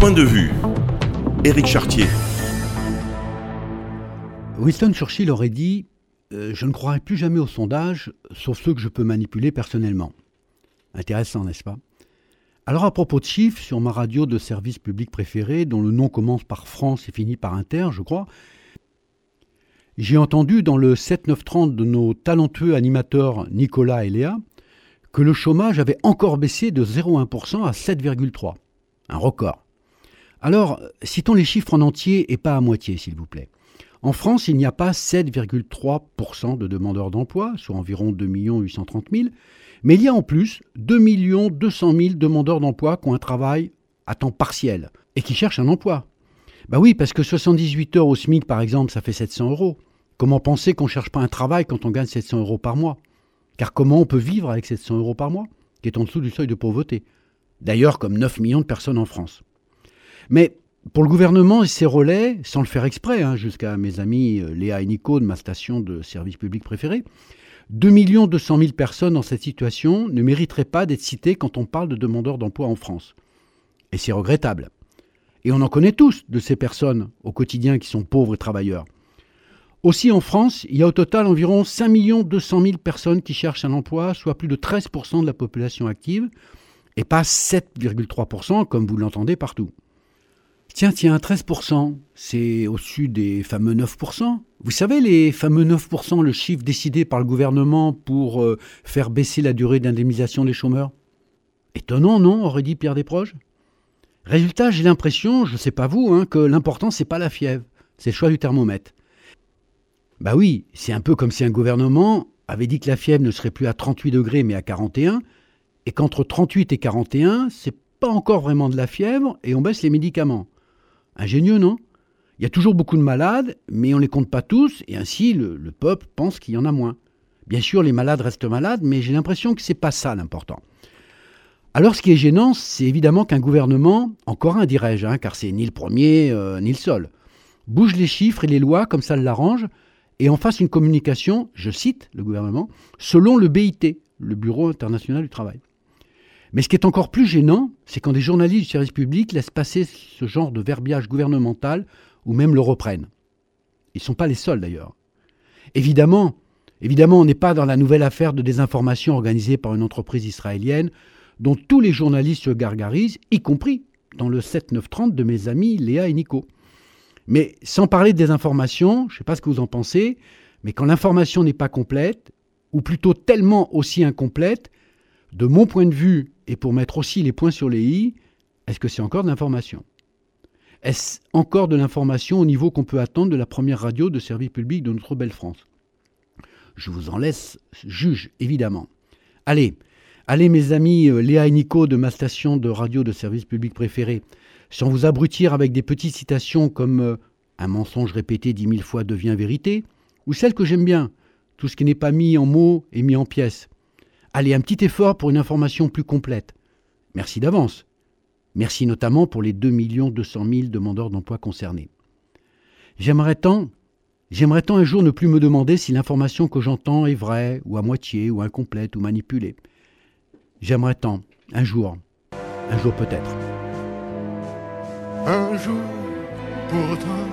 point de vue. Éric Chartier. Winston Churchill aurait dit euh, Je ne croirai plus jamais aux sondages, sauf ceux que je peux manipuler personnellement. Intéressant, n'est-ce pas? Alors, à propos de chiffres, sur ma radio de service public préféré, dont le nom commence par France et finit par Inter, je crois, j'ai entendu dans le 7-9-30 de nos talentueux animateurs Nicolas et Léa que le chômage avait encore baissé de 0,1% à 7,3%. Un record. Alors, citons les chiffres en entier et pas à moitié, s'il vous plaît. En France, il n'y a pas 7,3% de demandeurs d'emploi, soit environ 2 830 000, mais il y a en plus 2 200 000 demandeurs d'emploi qui ont un travail à temps partiel et qui cherchent un emploi. Bah oui, parce que 78 heures au SMIC, par exemple, ça fait 700 euros. Comment penser qu'on ne cherche pas un travail quand on gagne 700 euros par mois? Car comment on peut vivre avec 700 euros par mois, qui est en dessous du seuil de pauvreté? D'ailleurs, comme 9 millions de personnes en France. Mais pour le gouvernement et ses relais, sans le faire exprès, hein, jusqu'à mes amis euh, Léa et Nico de ma station de service public préférée, 2 200 000 personnes dans cette situation ne mériteraient pas d'être citées quand on parle de demandeurs d'emploi en France. Et c'est regrettable. Et on en connaît tous de ces personnes au quotidien qui sont pauvres et travailleurs. Aussi en France, il y a au total environ 5 200 000 personnes qui cherchent un emploi, soit plus de 13% de la population active, et pas 7,3% comme vous l'entendez partout. Tiens, tiens, 13%, c'est au-dessus des fameux 9%. Vous savez, les fameux 9%, le chiffre décidé par le gouvernement pour euh, faire baisser la durée d'indemnisation des chômeurs? Étonnant, non aurait dit Pierre Desproges? Résultat, j'ai l'impression, je ne sais pas vous, hein, que l'important, c'est pas la fièvre, c'est le choix du thermomètre. Bah oui, c'est un peu comme si un gouvernement avait dit que la fièvre ne serait plus à 38 degrés mais à 41, et qu'entre 38 et 41, c'est pas encore vraiment de la fièvre et on baisse les médicaments. Ingénieux, non? Il y a toujours beaucoup de malades, mais on ne les compte pas tous, et ainsi le, peuple pense qu'il y en a moins. Bien sûr, les malades restent malades, mais j'ai l'impression que ce n'est pas ça l'important. Alors ce qui est gênant, c'est évidemment qu'un gouvernement, encore un dirais-je, hein, car c'est ni le premier euh, ni le seul, bouge les chiffres et les lois comme ça l'arrange, et en fasse une communication, je cite le gouvernement, selon le BIT, le Bureau international du travail. Mais ce qui est encore plus gênant, c'est quand des journalistes du service public laissent passer ce genre de verbiage gouvernemental ou même le reprennent. Ils ne sont pas les seuls d'ailleurs. Évidemment, évidemment, on n'est pas dans la nouvelle affaire de désinformation organisée par une entreprise israélienne dont tous les journalistes se gargarisent, y compris dans le 7-9-30 de mes amis Léa et Nico. Mais sans parler de désinformation, je ne sais pas ce que vous en pensez, mais quand l'information n'est pas complète, ou plutôt tellement aussi incomplète, de mon point de vue, et pour mettre aussi les points sur les i, est-ce que c'est encore de l'information? Est-ce encore de l'information au niveau qu'on peut attendre de la première radio de service public de notre belle France? Je vous en laisse juge, évidemment. Allez, allez mes amis euh, Léa et Nico de ma station de radio de service public préférée, sans vous abrutir avec des petites citations comme euh, Un mensonge répété dix mille fois devient vérité, ou celle que j'aime bien, Tout ce qui n'est pas mis en mots est mis en pièces. Allez, un petit effort pour une information plus complète. Merci d'avance. Merci notamment pour les 2 200 000 demandeurs d'emploi concernés. J'aimerais tant, j'aimerais tant un jour ne plus me demander si l'information que j'entends est vraie, ou à moitié, ou incomplète, ou manipulée. J'aimerais tant, un jour, un jour peut-être. Un jour, pourtant,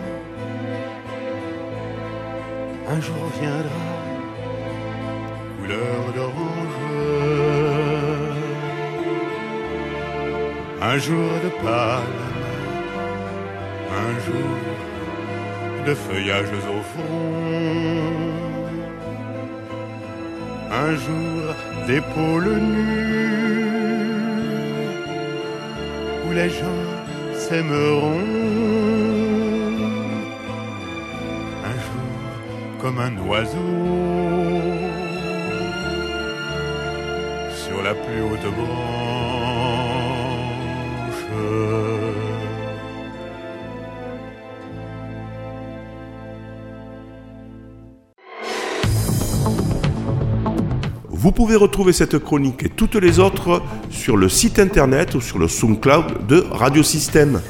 un jour viendra, un jour de palme, un jour de feuillages au fond, un jour d'épaules nues, où les gens s'aimeront, un jour comme un oiseau sur la plus haute branche vous pouvez retrouver cette chronique et toutes les autres sur le site internet ou sur le SoundCloud de Radiosystème.